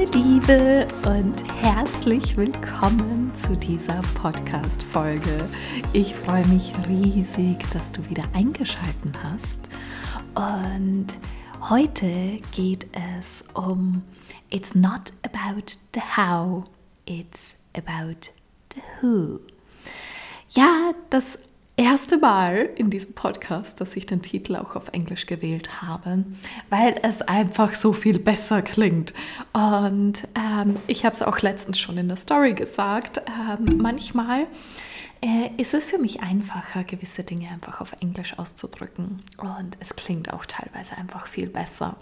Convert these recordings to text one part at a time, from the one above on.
meine Liebe und herzlich willkommen zu dieser Podcast-Folge. Ich freue mich riesig, dass du wieder eingeschaltet hast. Und heute geht es um It's not about the how, it's about the who. Ja, das erste Mal in diesem Podcast, dass ich den Titel auch auf Englisch gewählt habe, weil es einfach so viel besser klingt. Und ähm, ich habe es auch letztens schon in der Story gesagt, ähm, manchmal äh, ist es für mich einfacher, gewisse Dinge einfach auf Englisch auszudrücken. Und es klingt auch teilweise einfach viel besser.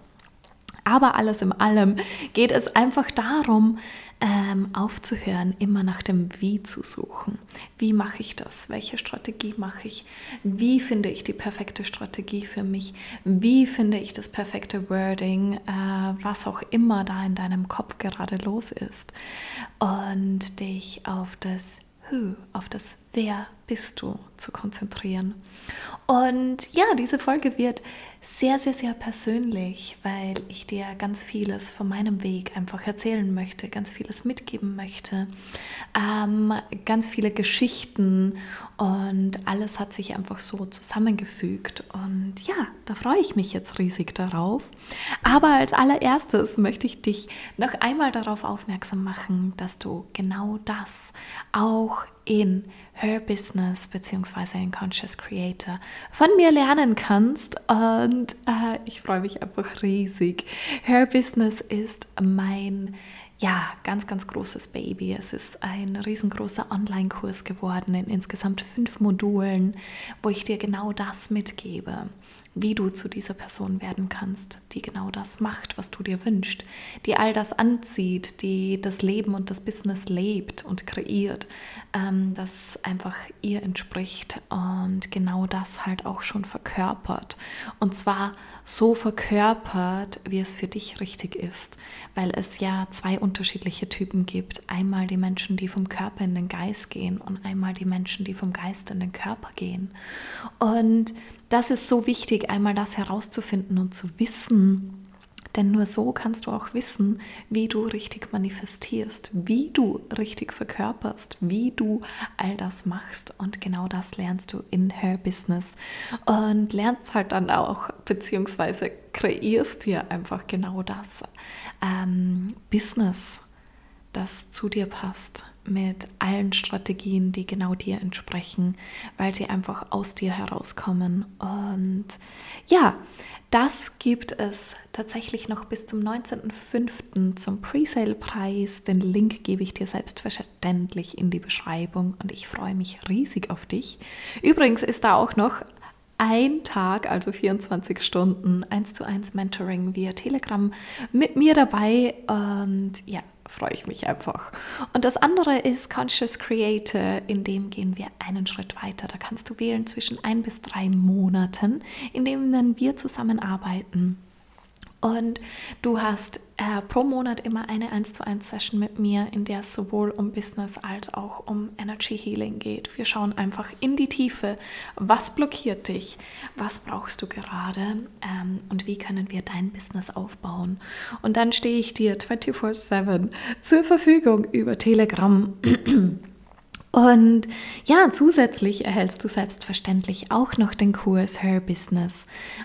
Aber alles in allem geht es einfach darum, ähm, aufzuhören, immer nach dem Wie zu suchen. Wie mache ich das? Welche Strategie mache ich? Wie finde ich die perfekte Strategie für mich? Wie finde ich das perfekte Wording? Äh, was auch immer da in deinem Kopf gerade los ist. Und dich auf das Who, auf das Wer bist du zu konzentrieren. Und ja, diese Folge wird sehr, sehr, sehr persönlich, weil ich dir ganz vieles von meinem Weg einfach erzählen möchte, ganz vieles mitgeben möchte, ähm, ganz viele Geschichten und alles hat sich einfach so zusammengefügt. Und ja, da freue ich mich jetzt riesig darauf. Aber als allererstes möchte ich dich noch einmal darauf aufmerksam machen, dass du genau das auch in Her Business bzw. in Conscious Creator von mir lernen kannst. Und äh, ich freue mich einfach riesig. Her Business ist mein ja, ganz, ganz großes Baby. Es ist ein riesengroßer Online-Kurs geworden in insgesamt fünf Modulen, wo ich dir genau das mitgebe wie du zu dieser Person werden kannst, die genau das macht, was du dir wünschst, die all das anzieht, die das Leben und das Business lebt und kreiert, ähm, das einfach ihr entspricht und genau das halt auch schon verkörpert. Und zwar so verkörpert, wie es für dich richtig ist, weil es ja zwei unterschiedliche Typen gibt. Einmal die Menschen, die vom Körper in den Geist gehen und einmal die Menschen, die vom Geist in den Körper gehen. Und das ist so wichtig, einmal das herauszufinden und zu wissen, denn nur so kannst du auch wissen, wie du richtig manifestierst, wie du richtig verkörperst, wie du all das machst. Und genau das lernst du in Her Business. Und lernst halt dann auch, beziehungsweise kreierst dir einfach genau das ähm, Business, das zu dir passt mit allen Strategien, die genau dir entsprechen, weil sie einfach aus dir herauskommen. Und ja, das gibt es tatsächlich noch bis zum 19.05. zum Presale-Preis. Den Link gebe ich dir selbstverständlich in die Beschreibung und ich freue mich riesig auf dich. Übrigens ist da auch noch ein Tag, also 24 Stunden, 1 zu 1 Mentoring via Telegram mit mir dabei. Und ja, freue ich mich einfach. Und das andere ist Conscious Creator, in dem gehen wir einen Schritt weiter. Da kannst du wählen zwischen ein bis drei Monaten, in denen wir zusammenarbeiten. Und du hast äh, pro Monat immer eine 1 zu 1 Session mit mir, in der es sowohl um Business als auch um Energy Healing geht. Wir schauen einfach in die Tiefe. Was blockiert dich? Was brauchst du gerade? Ähm, und wie können wir dein Business aufbauen? Und dann stehe ich dir 24-7 zur Verfügung über Telegram. Und ja, zusätzlich erhältst du selbstverständlich auch noch den Kurs Her Business.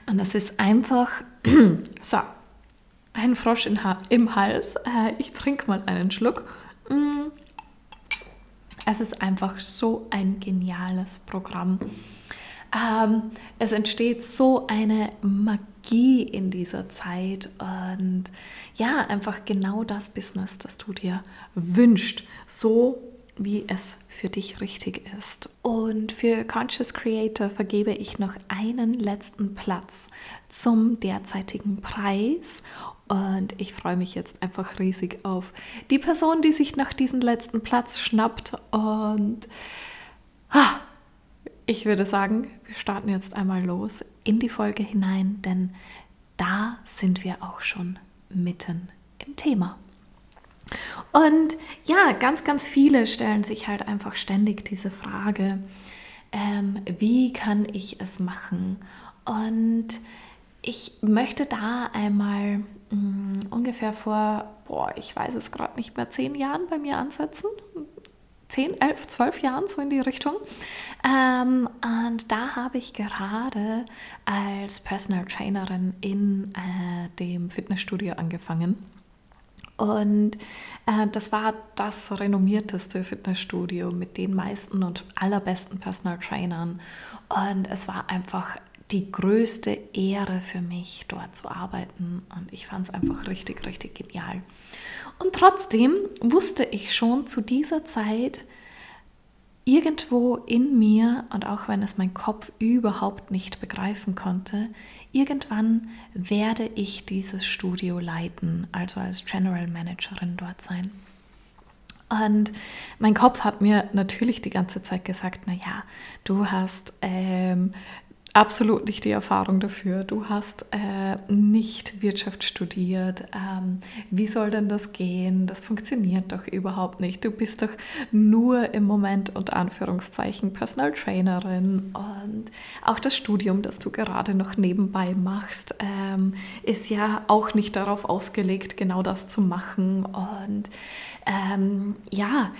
Und das ist einfach so ein Frosch im Hals. Äh, ich trinke mal einen Schluck. Mm. Es ist einfach so ein geniales Programm. Ähm, es entsteht so eine Magie in dieser Zeit und ja, einfach genau das Business, das du dir wünschst. So wie es für dich richtig ist. Und für Conscious Creator vergebe ich noch einen letzten Platz zum derzeitigen Preis. Und ich freue mich jetzt einfach riesig auf die Person, die sich nach diesem letzten Platz schnappt. Und ah, ich würde sagen, wir starten jetzt einmal los in die Folge hinein, denn da sind wir auch schon mitten im Thema. Und ja, ganz, ganz viele stellen sich halt einfach ständig diese Frage, ähm, wie kann ich es machen? Und ich möchte da einmal mh, mm, ungefähr vor, boah, ich weiß es gerade nicht mehr, zehn Jahren bei mir ansetzen. 10, 11, 12 Jahren, so in die Richtung. Ähm, und da habe ich gerade als Personal Trainerin in äh, dem Fitnessstudio angefangen. Und äh, das war das renommierteste Fitnessstudio mit den meisten und allerbesten Personal Trainern. Und es war einfach die größte Ehre für mich, dort zu arbeiten. Und ich fand es einfach richtig, richtig genial. Und trotzdem wusste ich schon zu dieser Zeit, irgendwo in mir, und auch wenn es mein Kopf überhaupt nicht begreifen konnte, irgendwann werde ich dieses Studio leiten, also als General Managerin dort sein. Und mein Kopf hat mir natürlich die ganze Zeit gesagt, naja, du hast ähm, absolut nicht die Erfahrung dafür. Du hast äh, nicht Wirtschaft studiert. Ähm, wie soll denn das gehen? Das funktioniert doch überhaupt nicht. Du bist doch nur im Moment unter Anführungszeichen Personal Trainerin und auch das Studium, das du gerade noch nebenbei machst, ähm, ist ja auch nicht darauf ausgelegt, genau das zu machen. Und ähm, ja,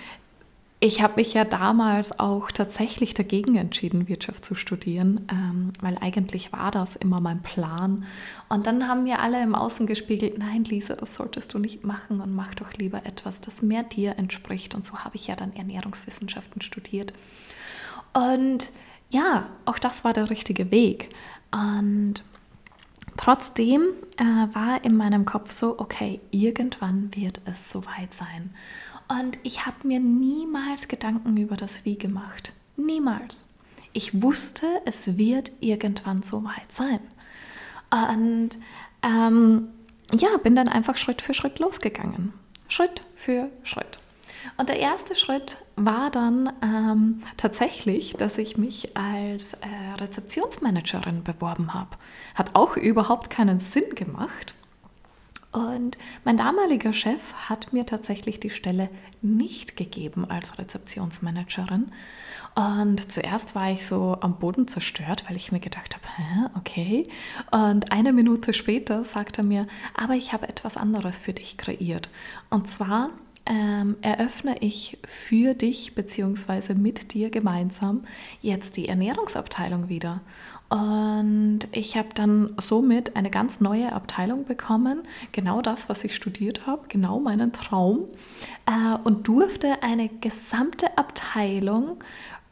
ich habe mich ja damals auch tatsächlich dagegen entschieden, Wirtschaft zu studieren, ähm, weil eigentlich war das immer mein Plan. Und dann haben mir alle im Außen gespiegelt, nein, Lisa, das solltest du nicht machen und mach doch lieber etwas, das mehr dir entspricht. Und so habe ich ja dann Ernährungswissenschaften studiert. Und ja, auch das war der richtige Weg. Und trotzdem äh, war in meinem Kopf so, okay, irgendwann wird es soweit sein. Und ich habe mir niemals Gedanken über das Wie gemacht. Niemals. Ich wusste, es wird irgendwann so weit sein. Und ähm, ja, bin dann einfach Schritt für Schritt losgegangen. Schritt für Schritt. Und der erste Schritt war dann ähm, tatsächlich, dass ich mich als äh, Rezeptionsmanagerin beworben habe. Hat auch überhaupt keinen Sinn gemacht. Und mein damaliger Chef hat mir tatsächlich die Stelle nicht gegeben als Rezeptionsmanagerin. Und zuerst war ich so am Boden zerstört, weil ich mir gedacht habe, Hä, okay. Und eine Minute später sagt er mir, aber ich habe etwas anderes für dich kreiert. Und zwar ähm, eröffne ich für dich bzw. mit dir gemeinsam jetzt die Ernährungsabteilung wieder. Und ich habe dann somit eine ganz neue Abteilung bekommen, genau das, was ich studiert habe, genau meinen Traum, äh, und durfte eine gesamte Abteilung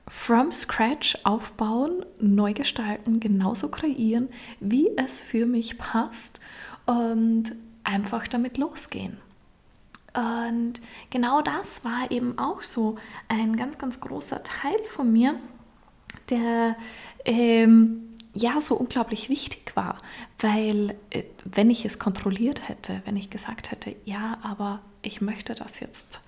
from scratch aufbauen, neu gestalten, genauso kreieren, wie es für mich passt und einfach damit losgehen. Und genau das war eben auch so ein ganz, ganz großer Teil von mir, der ähm, ja so unglaublich wichtig war, weil äh, wenn ich es kontrolliert hätte, wenn ich gesagt hätte, ja, aber ich möchte das jetzt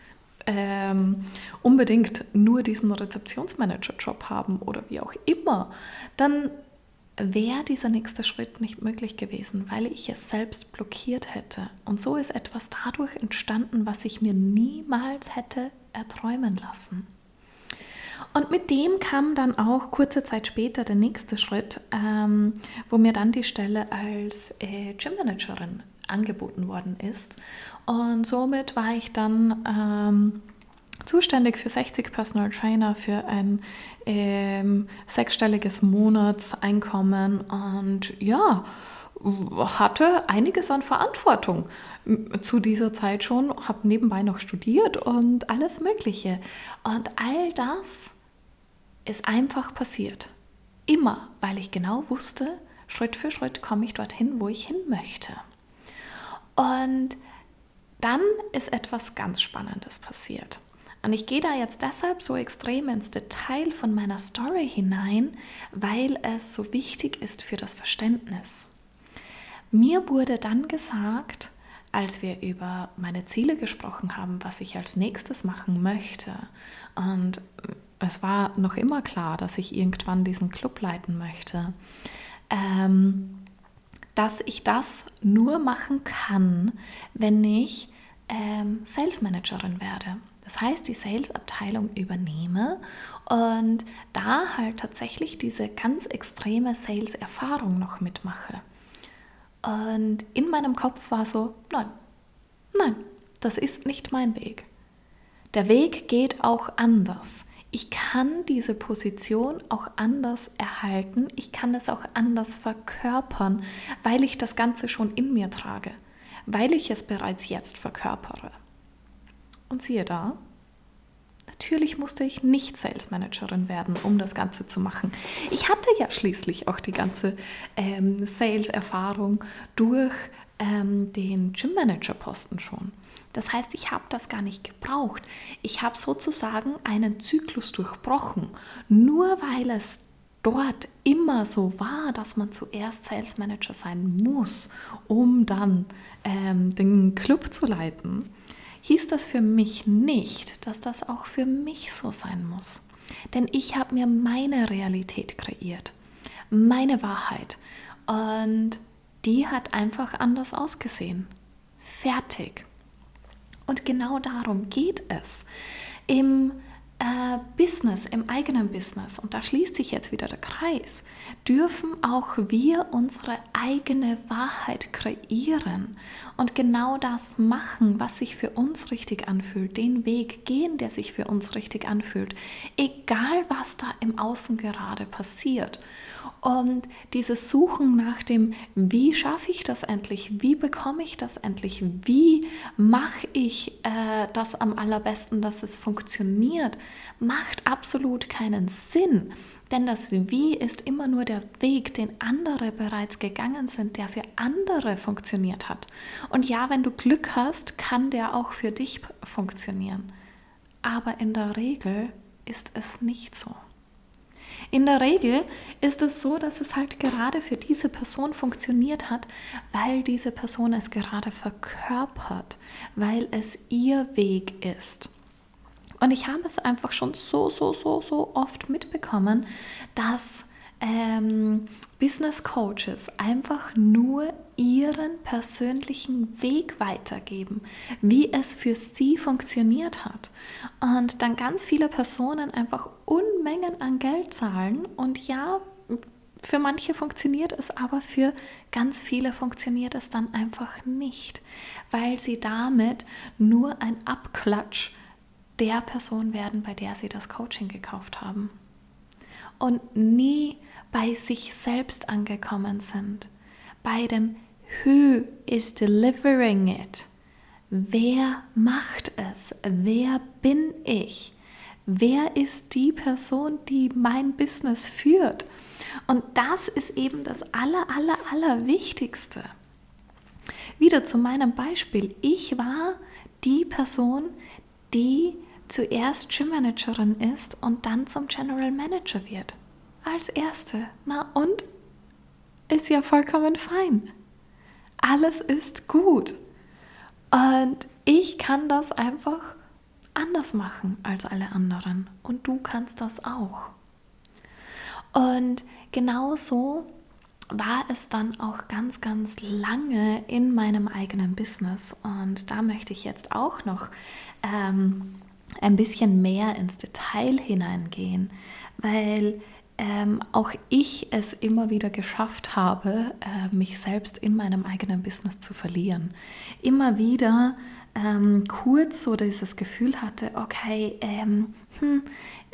ähm, unbedingt nur diesen Rezeptionsmanager-Job haben oder wie auch immer, dann wäre dieser nächste Schritt nicht möglich gewesen, weil ich es selbst blockiert hätte. Und so ist etwas dadurch entstanden, was ich mir niemals hätte erträumen lassen. Und mit dem kam dann auch kurze Zeit später der nächste Schritt, ähm, wo mir dann die Stelle als äh, Gymmanagerin angeboten worden ist. Und somit war ich dann ähm, zuständig für 60 Personal Trainer für ein ähm, sechsstelliges Monatseinkommen und ja, hatte einiges an Verantwortung zu dieser Zeit schon, habe nebenbei noch studiert und alles Mögliche. Und all das ist einfach passiert. Immer, weil ich genau wusste, Schritt für Schritt komme ich dorthin, wo ich hin möchte. Und dann ist etwas ganz Spannendes passiert. Und ich gehe da jetzt deshalb so extrem ins Detail von meiner Story hinein, weil es so wichtig ist für das Verständnis. Mir wurde dann gesagt, als wir über meine Ziele gesprochen haben, was ich als nächstes machen möchte. Und es war noch immer klar, dass ich irgendwann diesen Club leiten möchte. Ähm, dass ich das nur machen kann, wenn ich ähm, Sales Managerin werde. Das heißt, die Sales-Abteilung übernehme und da halt tatsächlich diese ganz extreme Sales-Erfahrung noch mitmache. Und in meinem Kopf war so, nein, nein, das ist nicht mein Weg. Der Weg geht auch anders. Ich kann diese Position auch anders erhalten. Ich kann es auch anders verkörpern, weil ich das Ganze schon in mir trage, weil ich es bereits jetzt verkörpere. Und siehe da, Natürlich musste ich nicht Sales Managerin werden, um das Ganze zu machen. Ich hatte ja schließlich auch die ganze ähm, Sales-Erfahrung durch ähm, den Gym Manager Posten schon. Das heißt, ich habe das gar nicht gebraucht. Ich habe sozusagen einen Zyklus durchbrochen. Nur weil es dort immer so war, dass man zuerst Sales Manager sein muss, um dann ähm, den Club zu leiten, hieß das für mich nicht, dass das auch für mich so sein muss. Denn ich habe mir meine Realität kreiert, meine Wahrheit. Und die hat einfach anders ausgesehen. Fertig. Und genau darum geht es. Im äh, Business, im eigenen Business, und da schließt sich jetzt wieder der Kreis, dürfen auch wir unsere eigene Wahrheit kreieren und genau das machen, was sich für uns richtig anfühlt, den Weg gehen, der sich für uns richtig anfühlt, egal was da im Außen gerade passiert. Und dieses Suchen nach dem, wie schaffe ich das endlich, wie bekomme ich das endlich, wie mache ich äh, das am allerbesten, dass es funktioniert, macht absolut keinen Sinn. Denn das Wie ist immer nur der Weg, den andere bereits gegangen sind, der für andere funktioniert hat. Und ja, wenn du Glück hast, kann der auch für dich funktionieren. Aber in der Regel ist es nicht so. In der Regel ist es so, dass es halt gerade für diese Person funktioniert hat, weil diese Person es gerade verkörpert, weil es ihr Weg ist. Und ich habe es einfach schon so, so, so, so oft mitbekommen, dass ähm, Business Coaches einfach nur ihren persönlichen Weg weitergeben, wie es für sie funktioniert hat. Und dann ganz viele Personen einfach Unmengen an Geld zahlen. Und ja, für manche funktioniert es, aber für ganz viele funktioniert es dann einfach nicht, weil sie damit nur ein Abklatsch der Person werden, bei der sie das Coaching gekauft haben. Und nie bei sich selbst angekommen sind. Bei dem Who is delivering it? Wer macht es? Wer bin ich? Wer ist die Person, die mein Business führt? Und das ist eben das aller, aller, aller Wichtigste. Wieder zu meinem Beispiel. Ich war die Person, die zuerst Gym-Managerin ist und dann zum General Manager wird. Als erste. Na und? Ist ja vollkommen fein. Alles ist gut. Und ich kann das einfach anders machen als alle anderen. Und du kannst das auch. Und genauso war es dann auch ganz, ganz lange in meinem eigenen Business. Und da möchte ich jetzt auch noch ähm, ein bisschen mehr ins Detail hineingehen, weil ähm, auch ich es immer wieder geschafft habe, äh, mich selbst in meinem eigenen Business zu verlieren. Immer wieder ähm, kurz so dieses Gefühl hatte, okay, ähm, hm,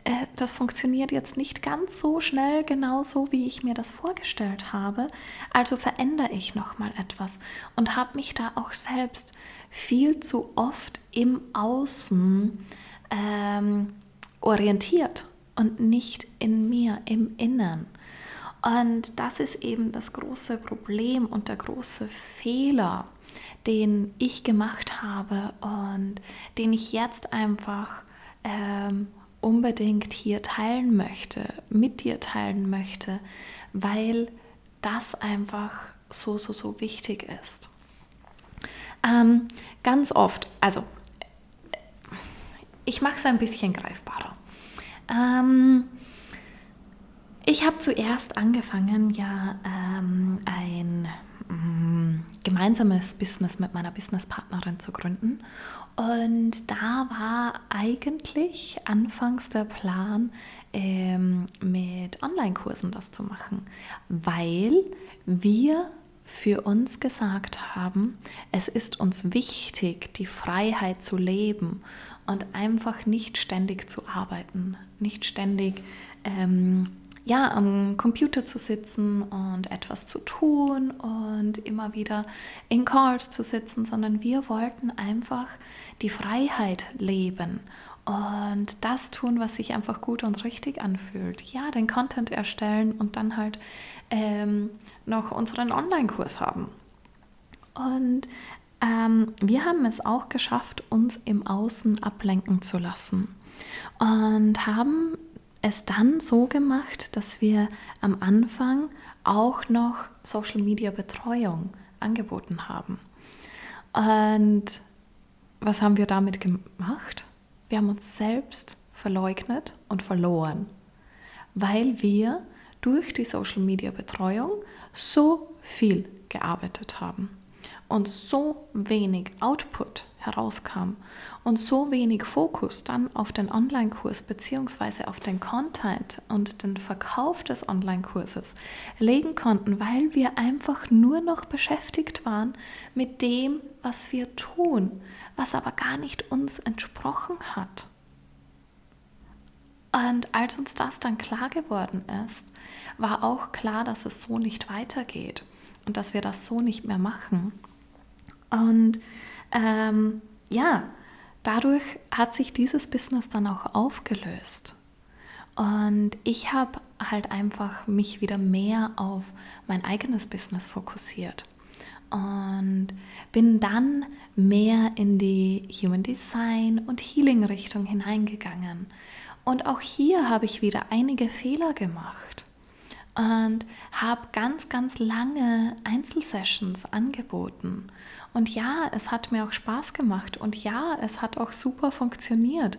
äh, das funktioniert jetzt nicht ganz so schnell, genauso wie ich mir das vorgestellt habe. Also verändere ich noch mal etwas und habe mich da auch selbst viel zu oft im Außen ähm, orientiert und nicht in mir, im Innern. Und das ist eben das große Problem und der große Fehler, den ich gemacht habe und den ich jetzt einfach ähm, unbedingt hier teilen möchte, mit dir teilen möchte, weil das einfach so, so, so wichtig ist. Ähm, ganz oft, also ich mache es ein bisschen greifbarer. Ähm, ich habe zuerst angefangen, ja, ähm, ein ähm, gemeinsames Business mit meiner Businesspartnerin zu gründen. Und da war eigentlich anfangs der Plan, ähm, mit Online-Kursen das zu machen, weil wir für uns gesagt haben, es ist uns wichtig, die Freiheit zu leben und einfach nicht ständig zu arbeiten, nicht ständig ähm, ja, am Computer zu sitzen und etwas zu tun und immer wieder in Calls zu sitzen, sondern wir wollten einfach die Freiheit leben und das tun, was sich einfach gut und richtig anfühlt. Ja, den Content erstellen und dann halt ähm, noch unseren Online-Kurs haben. Und ähm, wir haben es auch geschafft, uns im Außen ablenken zu lassen und haben es dann so gemacht, dass wir am Anfang auch noch Social Media Betreuung angeboten haben. Und was haben wir damit gemacht? Wir haben uns selbst verleugnet und verloren, weil wir durch die Social Media Betreuung so viel gearbeitet haben und so wenig Output herauskam und so wenig Fokus dann auf den Online-Kurs bzw. auf den Content und den Verkauf des Online-Kurses legen konnten, weil wir einfach nur noch beschäftigt waren mit dem, was wir tun, was aber gar nicht uns entsprochen hat. Und als uns das dann klar geworden ist, war auch klar, dass es so nicht weitergeht und dass wir das so nicht mehr machen. Und ähm, ja, dadurch hat sich dieses Business dann auch aufgelöst. Und ich habe halt einfach mich wieder mehr auf mein eigenes Business fokussiert und bin dann mehr in die Human Design und Healing Richtung hineingegangen. Und auch hier habe ich wieder einige Fehler gemacht und habe ganz, ganz lange Einzelsessions angeboten. Und ja, es hat mir auch Spaß gemacht und ja, es hat auch super funktioniert.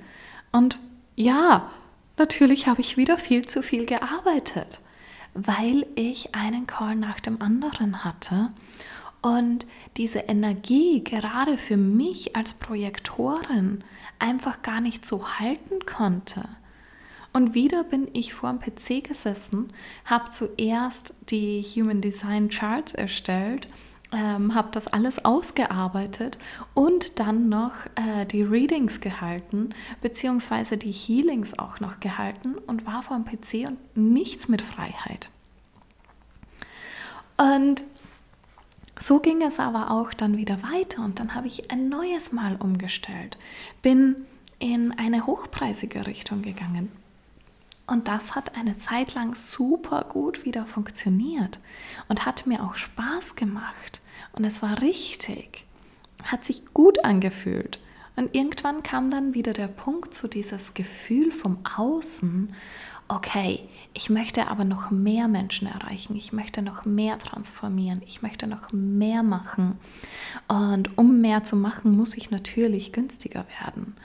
Und ja, natürlich habe ich wieder viel zu viel gearbeitet, weil ich einen Call nach dem anderen hatte und diese Energie gerade für mich als Projektorin einfach gar nicht so halten konnte. Und wieder bin ich vor dem PC gesessen, habe zuerst die Human Design Charts erstellt, ähm, habe das alles ausgearbeitet und dann noch äh, die Readings gehalten, beziehungsweise die Healings auch noch gehalten und war vor dem PC und nichts mit Freiheit. Und so ging es aber auch dann wieder weiter und dann habe ich ein neues Mal umgestellt, bin in eine hochpreisige Richtung gegangen. Und das hat eine Zeit lang super gut wieder funktioniert und hat mir auch Spaß gemacht. Und es war richtig, hat sich gut angefühlt. Und irgendwann kam dann wieder der Punkt zu dieses Gefühl vom Außen, okay, ich möchte aber noch mehr Menschen erreichen, ich möchte noch mehr transformieren, ich möchte noch mehr machen. Und um mehr zu machen, muss ich natürlich günstiger werden.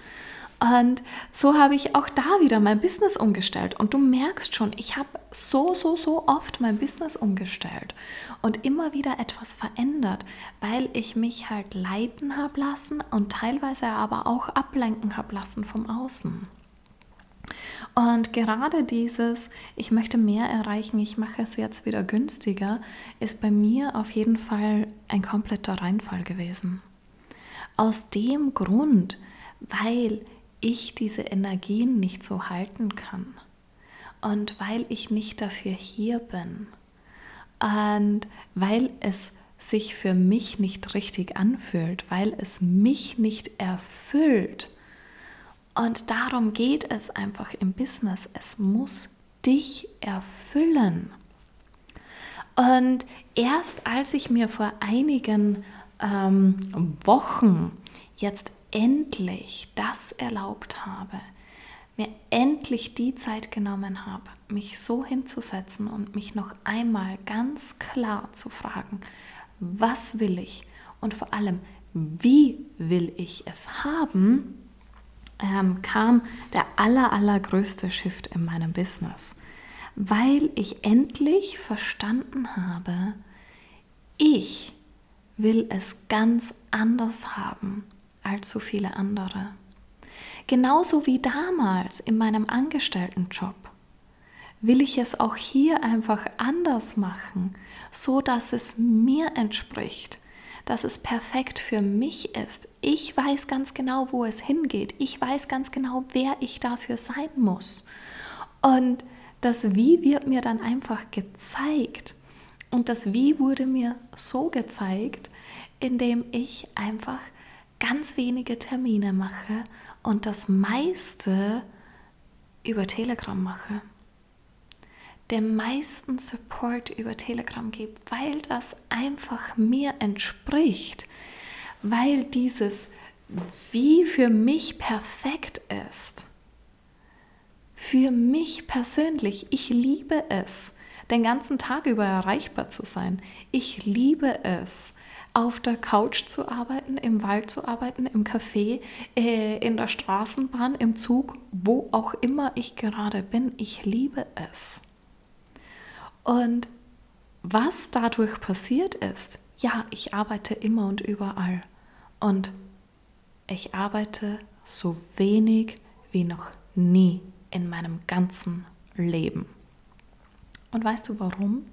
Und so habe ich auch da wieder mein Business umgestellt. Und du merkst schon, ich habe so, so, so oft mein Business umgestellt und immer wieder etwas verändert, weil ich mich halt leiten habe lassen und teilweise aber auch ablenken habe lassen vom Außen. Und gerade dieses, ich möchte mehr erreichen, ich mache es jetzt wieder günstiger, ist bei mir auf jeden Fall ein kompletter Reinfall gewesen. Aus dem Grund, weil ich diese Energien nicht so halten kann und weil ich nicht dafür hier bin und weil es sich für mich nicht richtig anfühlt, weil es mich nicht erfüllt und darum geht es einfach im Business. Es muss dich erfüllen. Und erst als ich mir vor einigen ähm, Wochen jetzt endlich das erlaubt habe, mir endlich die Zeit genommen habe, mich so hinzusetzen und mich noch einmal ganz klar zu fragen, was will ich? Und vor allem, wie will ich es haben, ähm, kam der aller, allergrößte Shift in meinem Business, weil ich endlich verstanden habe, ich will es ganz anders haben so viele andere. Genauso wie damals in meinem Angestelltenjob will ich es auch hier einfach anders machen, so dass es mir entspricht, dass es perfekt für mich ist. Ich weiß ganz genau, wo es hingeht. Ich weiß ganz genau, wer ich dafür sein muss. Und das Wie wird mir dann einfach gezeigt. Und das Wie wurde mir so gezeigt, indem ich einfach ganz wenige Termine mache und das meiste über Telegram mache. Den meisten Support über Telegram gebe, weil das einfach mir entspricht, weil dieses wie für mich perfekt ist. Für mich persönlich, ich liebe es, den ganzen Tag über erreichbar zu sein. Ich liebe es, auf der Couch zu arbeiten, im Wald zu arbeiten, im Café, äh, in der Straßenbahn, im Zug, wo auch immer ich gerade bin. Ich liebe es. Und was dadurch passiert ist, ja, ich arbeite immer und überall. Und ich arbeite so wenig wie noch nie in meinem ganzen Leben. Und weißt du warum?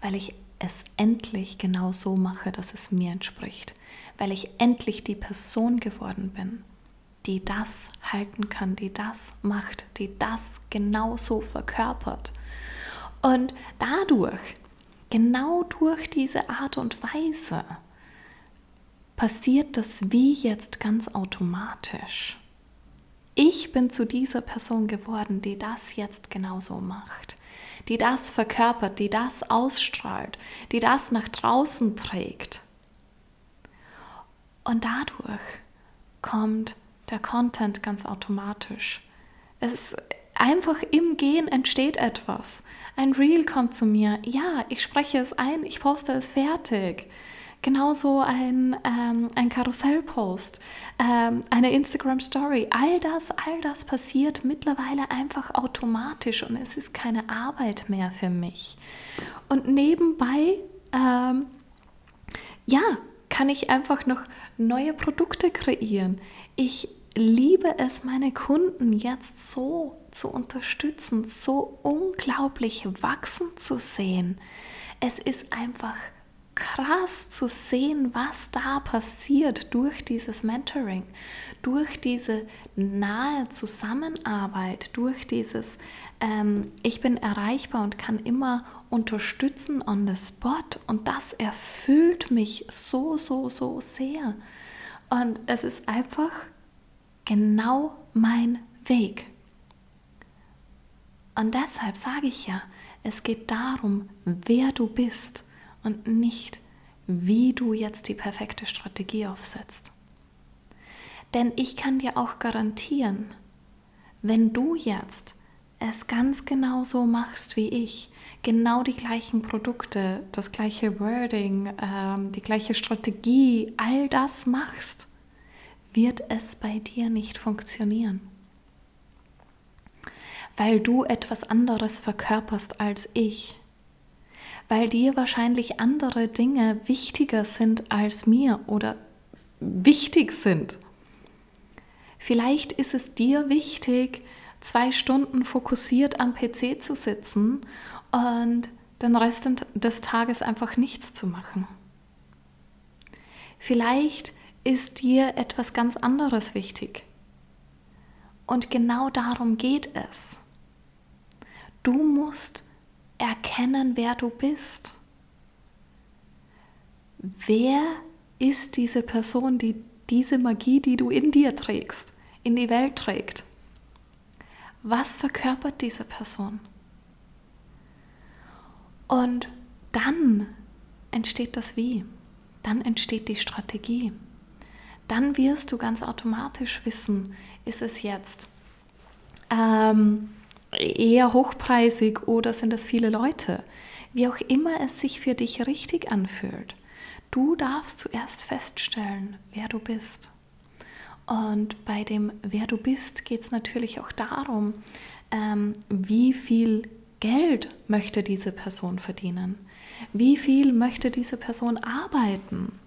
Weil ich es endlich genau so mache, dass es mir entspricht, weil ich endlich die Person geworden bin, die das halten kann, die das macht, die das genau so verkörpert. Und dadurch, genau durch diese Art und Weise, passiert das wie jetzt ganz automatisch. Ich bin zu dieser Person geworden, die das jetzt genauso macht die das verkörpert, die das ausstrahlt, die das nach draußen trägt. Und dadurch kommt der Content ganz automatisch. Es ist einfach im Gehen entsteht etwas. Ein Reel kommt zu mir. Ja, ich spreche es ein, ich poste es fertig. Genauso ein, ähm, ein Karussellpost, ähm, eine Instagram-Story. All das, all das passiert mittlerweile einfach automatisch und es ist keine Arbeit mehr für mich. Und nebenbei, ähm, ja, kann ich einfach noch neue Produkte kreieren. Ich liebe es, meine Kunden jetzt so zu unterstützen, so unglaublich wachsen zu sehen. Es ist einfach krass zu sehen, was da passiert durch dieses Mentoring, durch diese nahe Zusammenarbeit, durch dieses ähm, Ich bin erreichbar und kann immer unterstützen on the spot. Und das erfüllt mich so, so, so sehr. Und es ist einfach genau mein Weg. Und deshalb sage ich ja, es geht darum, wer du bist und nicht, wie du jetzt die perfekte Strategie aufsetzt. Denn ich kann dir auch garantieren, wenn du jetzt es ganz genau so machst wie ich, genau die gleichen Produkte, das gleiche Wording, ähm, die gleiche Strategie, all das machst, wird es bei dir nicht funktionieren. Weil du etwas anderes verkörperst als ich weil dir wahrscheinlich andere Dinge wichtiger sind als mir oder wichtig sind. Vielleicht ist es dir wichtig, zwei Stunden fokussiert am PC zu sitzen und den Rest des Tages einfach nichts zu machen. Vielleicht ist dir etwas ganz anderes wichtig. Und genau darum geht es. Du musst erkennen, wer du bist. Wer ist diese Person, die diese Magie, die du in dir trägst, in die Welt trägt? Was verkörpert diese Person? Und dann entsteht das Wie, dann entsteht die Strategie. Dann wirst du ganz automatisch wissen, ist es jetzt ähm, eher hochpreisig oder sind es viele Leute? Wie auch immer es sich für dich richtig anfühlt. Du darfst zuerst feststellen, wer du bist. Und bei dem Wer du bist geht es natürlich auch darum, ähm, wie viel Geld möchte diese Person verdienen? Wie viel möchte diese Person arbeiten?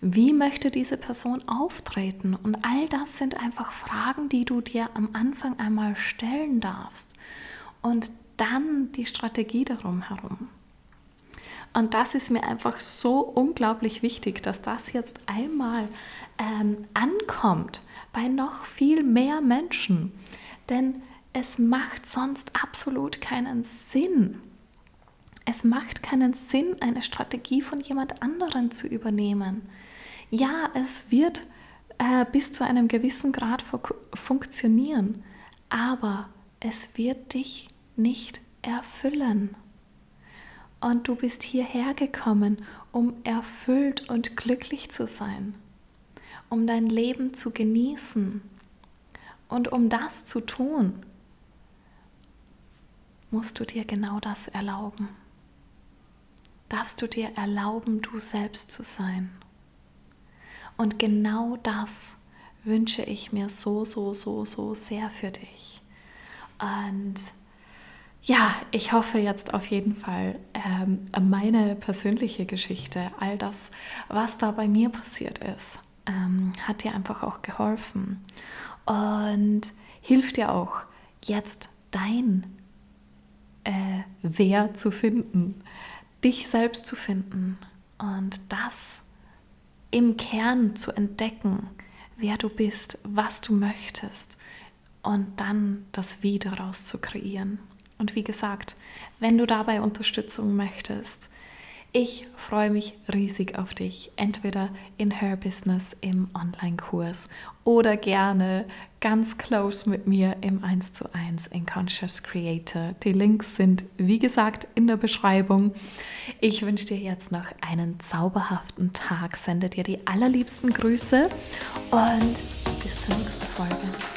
Wie möchte diese Person auftreten? Und all das sind einfach Fragen, die du dir am Anfang einmal stellen darfst. Und dann die Strategie darum herum. Und das ist mir einfach so unglaublich wichtig, dass das jetzt einmal ähm, ankommt bei noch viel mehr Menschen. Denn es macht sonst absolut keinen Sinn. Es macht keinen Sinn, eine Strategie von jemand anderen zu übernehmen. Ja, es wird äh, bis zu einem gewissen Grad funktionieren, aber es wird dich nicht erfüllen. Und du bist hierher gekommen, um erfüllt und glücklich zu sein, um dein Leben zu genießen. Und um das zu tun, musst du dir genau das erlauben. Darfst du dir erlauben, du selbst zu sein. Und genau das wünsche ich mir so, so, so, so sehr für dich. Und ja, ich hoffe jetzt auf jeden Fall, ähm, meine persönliche Geschichte, all das, was da bei mir passiert ist, ähm, hat dir einfach auch geholfen und hilft dir auch jetzt dein äh, Wer zu finden, dich selbst zu finden und das im Kern zu entdecken, wer du bist, was du möchtest und dann das Wie daraus zu kreieren. Und wie gesagt, wenn du dabei Unterstützung möchtest, ich freue mich riesig auf dich, entweder in Her Business im Online-Kurs oder gerne ganz close mit mir im 1 zu 1 in Conscious Creator. Die Links sind wie gesagt in der Beschreibung. Ich wünsche dir jetzt noch einen zauberhaften Tag, sende dir die allerliebsten Grüße und bis zur nächsten Folge.